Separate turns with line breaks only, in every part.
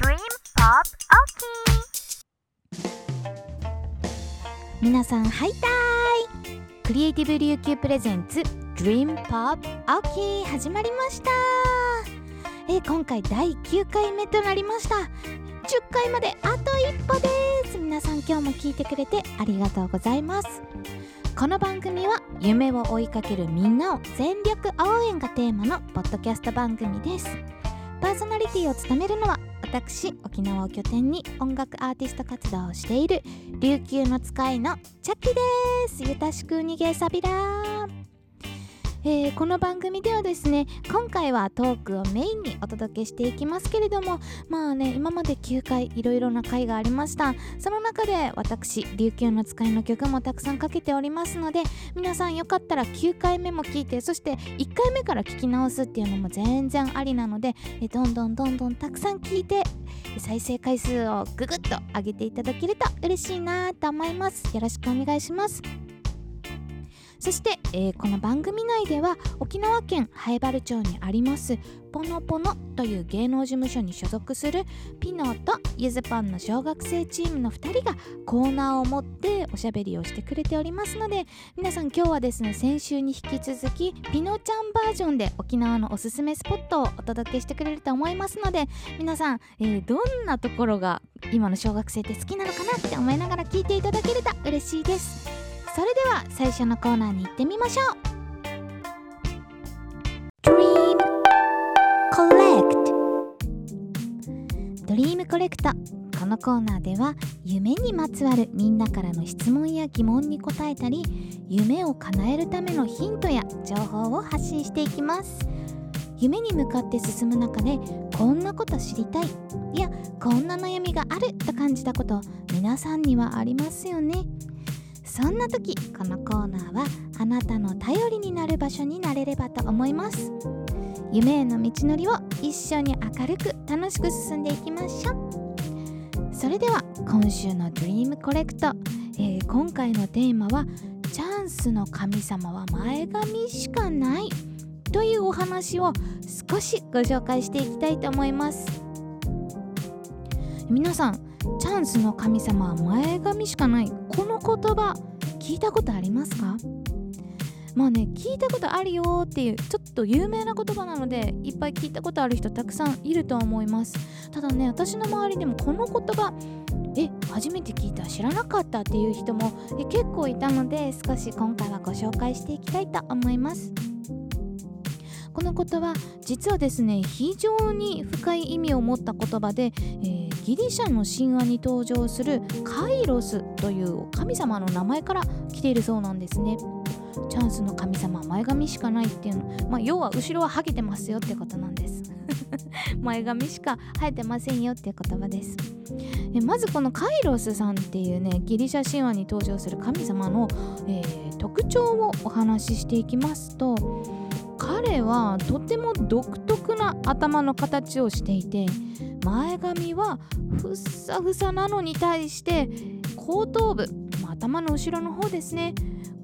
Dream Pop OK
皆さんハイタイ。クリエイティブ琉球プレゼンツ Dream Pop OK 始まりました。え今回第9回目となりました。10回まであと一歩です。皆さん今日も聞いてくれてありがとうございます。この番組は夢を追いかけるみんなを全力応援がテーマのポッドキャスト番組です。パーソナリティを務めるのは私沖縄を拠点に音楽アーティスト活動をしている琉球の使いのチャッキです。ゆたしく逃げさびらえーこの番組ではですね今回はトークをメインにお届けしていきますけれどもまあね今まで9回いろいろな回がありました。その中で私琉球の使いの曲もたくさんかけておりますので皆さんよかったら9回目も聞いてそして1回目から聞き直すっていうのも全然ありなのでえどんどんどんどんたくさん聞いて再生回数をぐぐっと上げていただけると嬉しいなと思います。よろしくお願いします。そして、えーこの番組内では沖縄県南風原町にありますポノポノという芸能事務所に所属するピノとゆずパンの小学生チームの2人がコーナーを持っておしゃべりをしてくれておりますので皆さん今日はですね先週に引き続きピノちゃんバージョンで沖縄のおすすめスポットをお届けしてくれると思いますので皆さん、えーどんなところが今の小学生って好きなのかなって思いながら聞いていただけると嬉しいです。それでは最初のコーナーに行ってみましょう。Dream Collect ドリームコレクトこのコーナーでは夢にまつわるみんなからの質問や疑問に答えたり夢を叶えるためのヒントや情報を発信していきます。夢に向かって進む中でこんなこと知りたいいやこんな悩みがあると感じたこと皆さんにはありますよね。そんな時このコーナーはあなたの頼りになる場所になれればと思います。夢への道のりを一緒に明るく楽しく進んでいきましょう。それでは今週の Dream コレクト、えー今回のテーマはチャンスの神様は前髪しかない。というお話を少しご紹介していきたいと思います。皆さんチャンスの神様は前髪しかない。この言葉聞いたことありますか？まあね聞いたことあるよっていうちょっと有名な言葉なのでいっぱい聞いたことある人たくさんいると思います。ただね私の周りでもこの言葉え初めて聞いた知らなかったっていう人もえ結構いたので少し今回はご紹介していきたいと思います。この言葉実はですね非常に深い意味を持った言葉で、えーギリシャの神話に登場するカイロスという神様の名前から来ているそうなんですね。チャンスの神様前髪しかないっていうの、まあ、要は後ろはハゲてますよってことなんです。前髪しか生えてませんよっていう言葉です。えまずこのカイロスさんっていうねギリシャ神話に登場する神様の、えー特徴をお話ししていきますと彼はとても独特な頭の形をしていて前髪はふっさふさなのに対して後頭部、まあ頭の後ろの方ですね。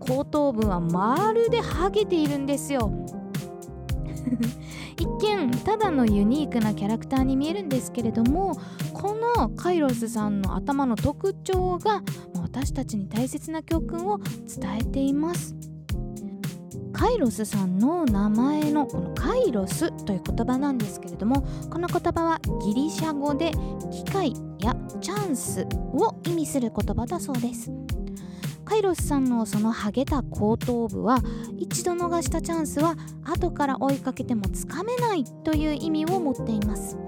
後頭部はまるでハゲているんですよ。一見ただのユニークなキャラクターに見えるんですけれどもこのカイロスさんの頭の特徴が私たちに大切な教訓を伝えています。カイロスさんの名前のこのカイロスという言葉なんですけれどもこの言葉はギリシャ語で機会やチャンスを意味する言葉だそうです。カイロスさんのそのハゲた後頭部は一度逃したチャンスは後から追いかけてもつかめないという意味を持っています。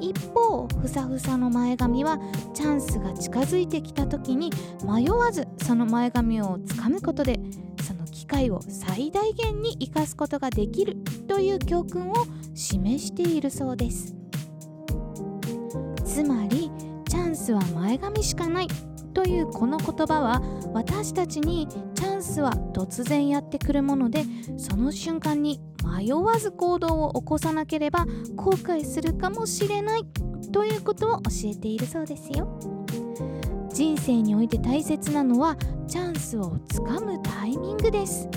一方ふさふさの前髪はチャンスが近づいてきた時に迷わずその前髪をつかむことで会を最大限に生かすことができるという教訓を示しているそうです。つまりチャンスは前髪しかないというこの言葉は私たちにチャンスは突然やってくるものでその瞬間に迷わず行動を起こさなければ後悔するかもしれないということを教えているそうですよ。人生において大切なのはチャンスをつかむタイミングです。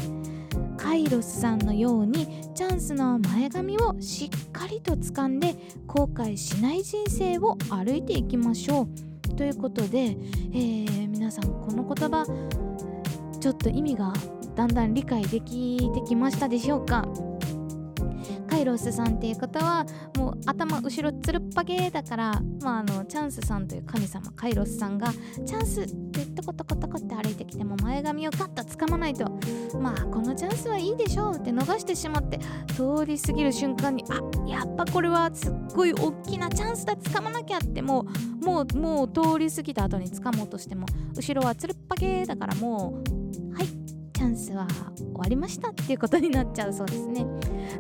カイロスさんのようにチャンスの前髪をしっかりと掴んで後悔しない人生を歩いていきましょう。ということで、えー、皆さんこの言葉ちょっと意味がだんだん理解できてきましたでしょうか？イロスさんっていう方はもう頭後ろつるっぱげだから、まあ、あのチャンスさんという神様カイロスさんがチャンスって言ってコトコトコって歩いてきても前髪をガッと掴まないとまあこのチャンスはいいでしょうって逃してしまって通り過ぎる瞬間にあやっぱこれはすっごい大きなチャンスだ掴まなきゃってもうもうもう通り過ぎた後に掴もうとしても後ろはつるっぱげだからもうはいチャンスは終わりましたっていうことになっちゃうそうですね。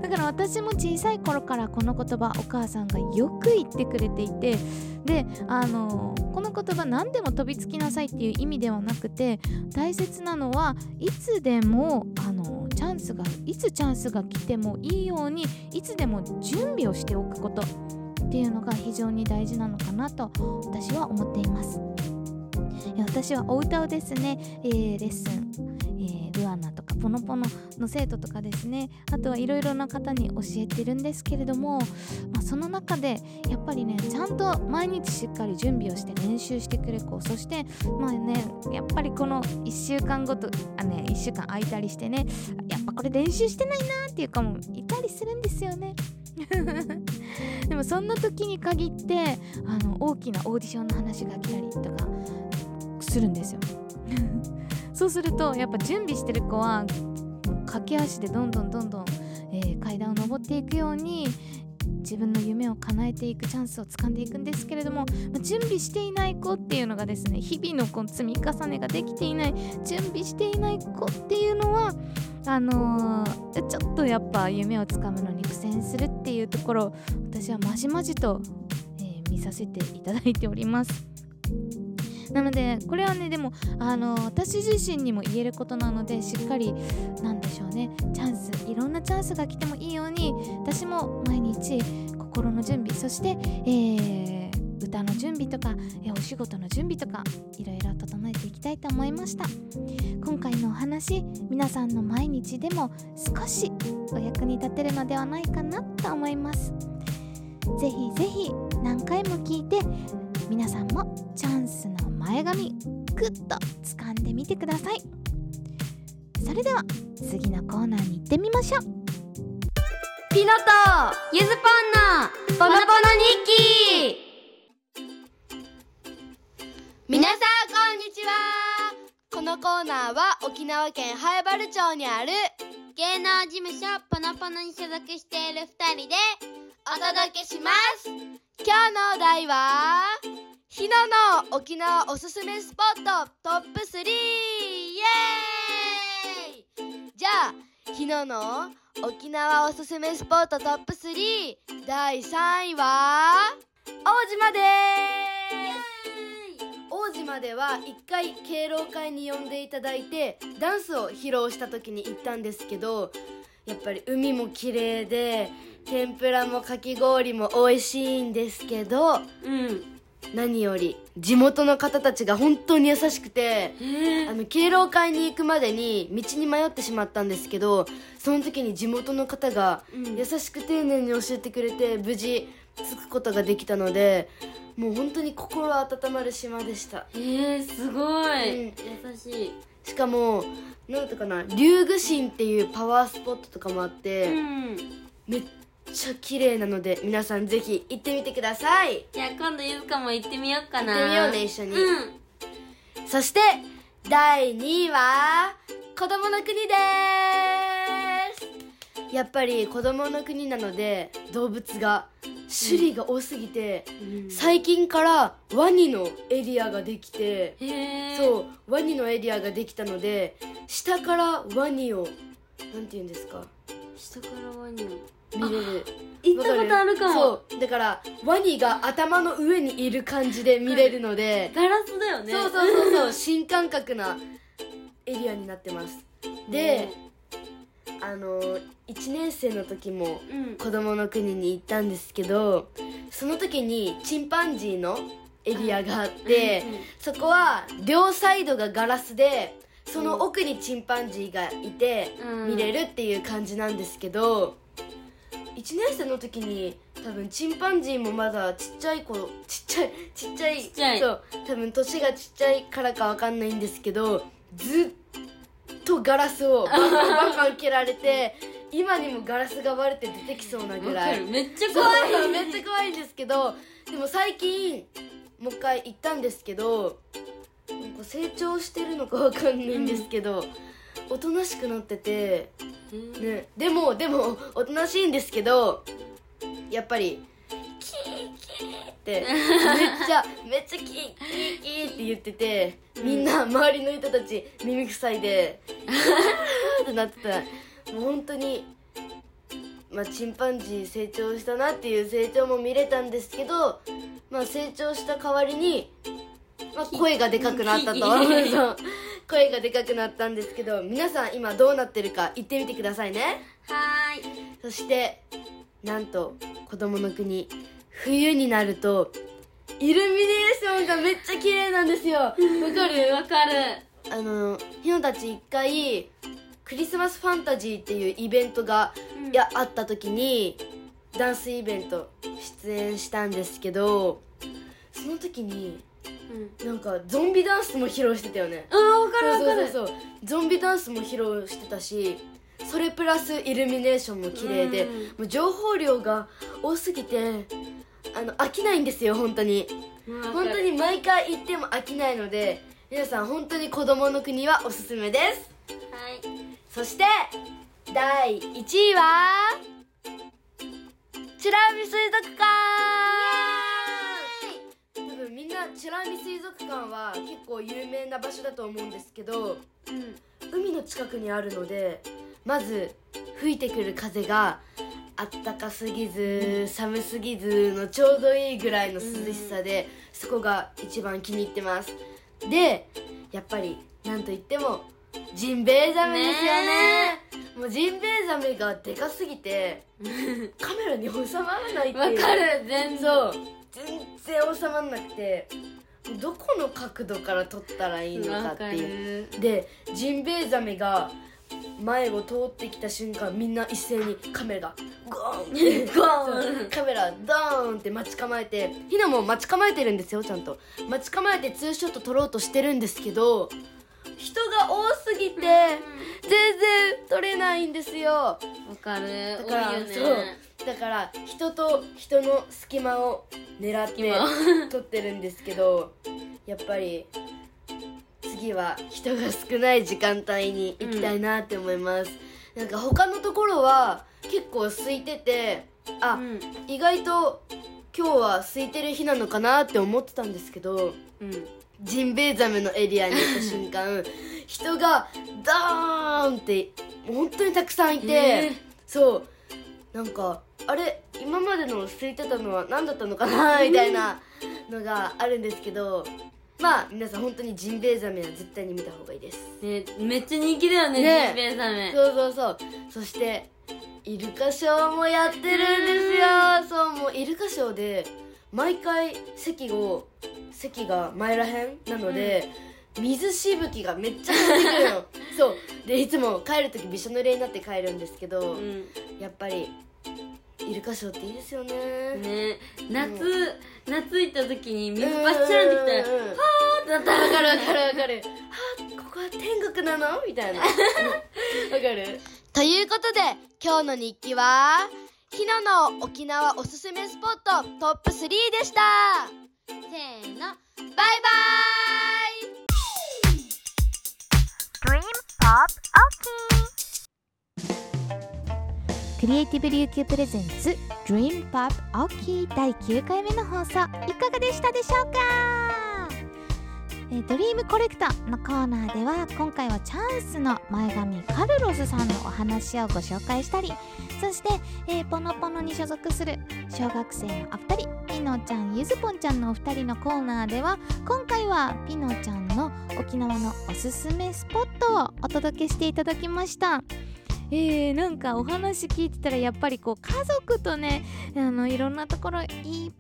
だから私も小さい頃からこの言葉お母さんがよく言ってくれていてであのこの言葉何でも飛びつきなさいっていう意味ではなくて大切なのはいつでもあのチャンスがいつチャンスが来てもいいようにいつでも準備をしておくことっていうのが非常に大事なのかなと私は思っています。私はお歌をですね、えー、レッスンルアナとかポノポノの生徒とかですねあとはいろいろな方に教えてるんですけれども、まあ、その中でやっぱりねちゃんと毎日しっかり準備をして練習してくれ子そしてまあねやっぱりこの1週間ごとあね1週間空いたりしてねやっぱこれ練習してないなっていう子もいたりするんですよね。でもそんな時に限ってあの大きなオーディションの話が来たりとかするんですよ。そうするとやっぱ準備してる子は駆け足でどんどんどんどん、えー、階段を上っていくように自分の夢を叶えていくチャンスをつかんでいくんですけれども、まあ、準備していない子っていうのがですね日々のこの積み重ねができていない準備していない子っていうのはあのー、ちょっとやっぱ夢をつかむのに苦戦するっていうところ私はまじまじと、えー、見させていただいております。なのでこれはねでもあの私自身にも言えることなのでしっかりなんでしょうねチャンスいろんなチャンスが来てもいいように私も毎日心の準備そして、えー、歌の準備とか、えお仕事の準備とかいろいろ整えていきたいと思いました。今回のお話皆さんの毎日でも少しお役に立てるのではないかなと思います。ぜひぜひ何回も聞いて皆さんもチャンスの前髪グッと掴んでみてください。それでは次のコーナーに行ってみましょう。
ピノとゆずぽんのポノポノ日記。皆さんこんにちは。このコーナーは沖縄県南原町にある芸能事務所ポノポノに所属している2人でお届けします。今日のお題はひなの沖縄おすすめスポットトップ3イエーイ！じゃあひなの沖縄おすすめスポットトップ3第3位は？大島です。大島では一回敬老会に呼んでいただいてダンスを披露した時に行ったんですけどやっぱり海も綺麗で天ぷらもかき氷も美味しいんですけど
うん
何より地元の方たちが本当に優しくてあの敬老会に行くまでに道に迷ってしまったんですけどその時に地元の方が
うん。
優しく丁寧に教えてくれて無事着くことができたのでもう本当に心温まる島でした。
えー、すごい、
うん。
優しい。
しかもなんだったかな龍宮神っていうパワースポットとかもあって、
うん。
めっちゃ綺麗なので皆さんぜひ行ってみてください。
じゃあ今度ゆずかも行ってみようかな。
行ってみようね一緒に。
うん。
そして第2位は子供の国です。やっぱり子供の国なので動物が種類が多すぎて、
うん。
最近からワニのエリアができて、そうワニのエリアができたので下からワニをなんて言うんですか？
下からワニを
見れる。
行ったことあるかも。
そう。だからワニが頭の上にいる感じで見れるので、
ガラスだよね。
そうそうそうそう。新感覚なエリアになってます。で、あの1年生の時も
うん。
子供の国に行ったんですけどその時にチンパンジーのエリアがあって、そこは両サイドがガラスでその奥にチンパンジーがいて
うん。
見れるっていう感じなんですけど1年生の時に多分チンパンジーもまだちっちゃい子ちっちゃいちっちゃい
ちっちゃい。
そう多分年がちっちゃいからかわかんないんですけどずっとガラスを バンバンバン蹴られて今にもガラスが割れて出てきそうなぐらい。
めっちゃ
怖
怖い
いめっちゃ怖いんですけどでも最近もう一回行ったんですけどなんか成長してるのかわかんないんですけど、おとなしくなってて、
うん。
ね、でもでもおとなしいんですけどやっぱりキーキーってめっちゃ めっちゃキーキーキーって言っててみんな周りの人たち耳塞いでってなってた。もう本当にまあチンパンジー成長したなっていう成長も見れたんですけどまあ成長した代わりに、まあ、声がでかくなったと 声がでかくなったんですけど皆さん今どうなってるか言ってみてくださいね。
はーい。
そしてなんと子供の国冬になるとイルミネーションがめっちゃ綺麗なんですよ。わかる
わかる。
あのひのたち一回クリスマスファンタジーっていうイベントが、
うん。
いやあった時にダンスイベント出演したんですけどその時に
うん。
なんかゾンビダンスも披露してたよね。
あーわかるわかる。
そうそうゾンビダンスも披露してたしそれプラスイルミネーションも綺麗で、
うん。
もう情報量が多すぎてあの飽きないんですよ本当に。本当に毎回行っても飽きないので皆さん本当に子供の国はおすすめです。
はい。
そして第1位はチラミ水族館多分みんなチラミ水族館は結構有名な場所だと思うんですけど
うん。
海の近くにあるのでまず吹いてくる風があったかすぎず寒すぎずのちょうどいいぐらいの涼しさで、そこが一番気に入ってます。でやっぱりなんといってもジンベエザメですよね。もうジンベエザメがでかすぎて カメラに収まらないっていう。
わかる全然
全然収まらなくてどこの角度から撮ったらいいのかっていう。
る。
でジンベエザメが前を通ってきた瞬間みんな一斉にカメラがゴーン
ゴーン。
カメラドーンって待ち構えてひなも待ち構えてるんですよちゃんと。待ち構えてツーショット撮ろうとしてるんですけど人が多すぎて全然撮れないんですよ。
わかる。
だから
多いよね。
そう。だから人と人の隙間を狙って
隙
撮ってるんですけどやっぱり次は人が少ない時間帯に行きたいなって思います、なんか他のところは結構空いててあ、
うん。
意外と今日は空いてる日なのかなって思ってたんですけど
うん
ジンベエザメのエリアに行った瞬間人がダーンって本当にたくさんいて、
え
そう。なんかあれ今までの空いてたのは何だったのかな？みたいなのがあるんですけどまあ皆さん本当にジンベエザメは絶対に見た方がいいです。
ねめっちゃ人気だよね
ね。
ジンベエザメ。
そうそうそう。そしてイルカショーもやってるんですよ。そうもうイルカショーで毎回席を席が前らへんなので、水しぶきがめっちゃ飛んでくるの。そう。でいつも帰る時びしょ濡れになって帰るんですけど、
うん。
やっぱりイルカショーっていいですよね。
ね。夏
う
夏行った時に水バッシャーンってきたらはーってなった
わかるわかるわかる。はここは天国なの？みたいな。わかる？ということで今日の日記はひなの沖縄おすすめスポットトップ3でした。せーの。バイバイ。
クリエイティブ琉球プレゼンツ Dream Pop OK 第9回目の放送いかがでしたでしょうか？えドリームコレクターのコーナーでは今回はチャンスの前髪カルロスさんのお話をご紹介したりそして、えーポノポノに所属する小学生のお二人ピノちゃんゆずぽんちゃんのお二人のコーナーでは今回はピノちゃんの沖縄のおすすめスポットをお届けしていただきました、えー、なんかお話聞いてたらやっぱりこう家族とねあのいろんなところいっ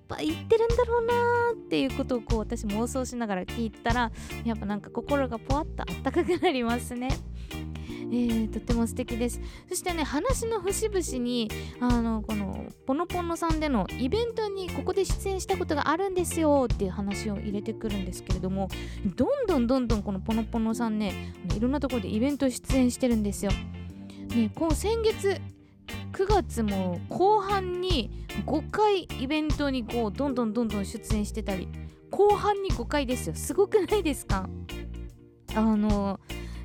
ぱい行ってるんだろうなーっていうことをこう私妄想しながら聞いたらやっぱなんか心がポワッとあったかくなりますね。えー、とっても素敵ですそしてね話の節々にあのこのポノポノさんでのイベントにここで出演したことがあるんですよっていう話を入れてくるんですけれどもどんどんどんどんこのポノポノさんねいろんなところでイベント出演してるんですよ。ね、こう先月9月も後半に5回イベントにこうどんどんどんどん出演してたり後半に5回ですよすごくないですか？あの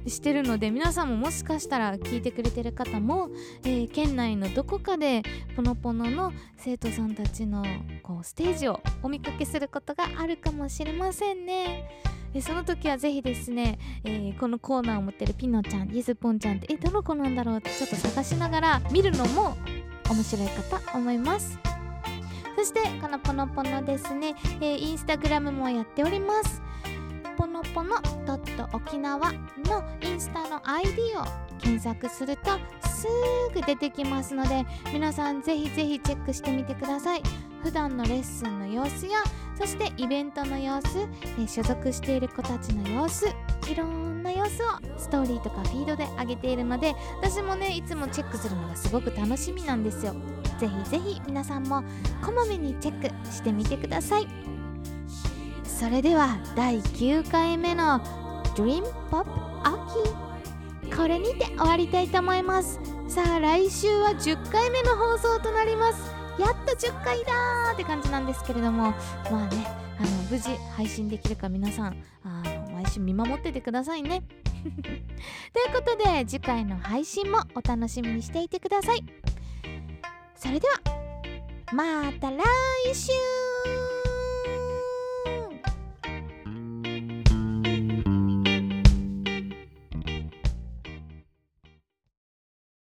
してるので皆さんももしかしたら聞いてくれてる方も、えー県内のどこかでポノポノの生徒さんたちのこうステージをお見かけすることがあるかもしれませんね。えその時はぜひですね、えーこのコーナーを持ってるピノちゃんゆずぽんちゃんってえどの子なんだろうってちょっと探しながら見るのも面白いかと思います。そしてこのポノポノですね、えーインスタグラムもやっております。ポノポノドット沖縄のインスタの ID を検索するとすぐ出てきますので皆さんぜひぜひチェックしてみてください。普段のレッスンの様子やそしてイベントの様子、え所属している子たちの様子いろんな様子をストーリーとかフィードで上げているので私もねいつもチェックするのがすごく楽しみなんですよ。ぜひぜひ皆さんもこまめにチェックしてみてください。それでは第9回目の Dream Pop 秋これにて終わりたいと思います。さあ来週は10回目の放送となります。やっと10回だーって感じなんですけれどもまあねあの無事配信できるか皆さんあの毎週見守っててくださいね。ということで次回の配信もお楽しみにしていてください。それではまた来週。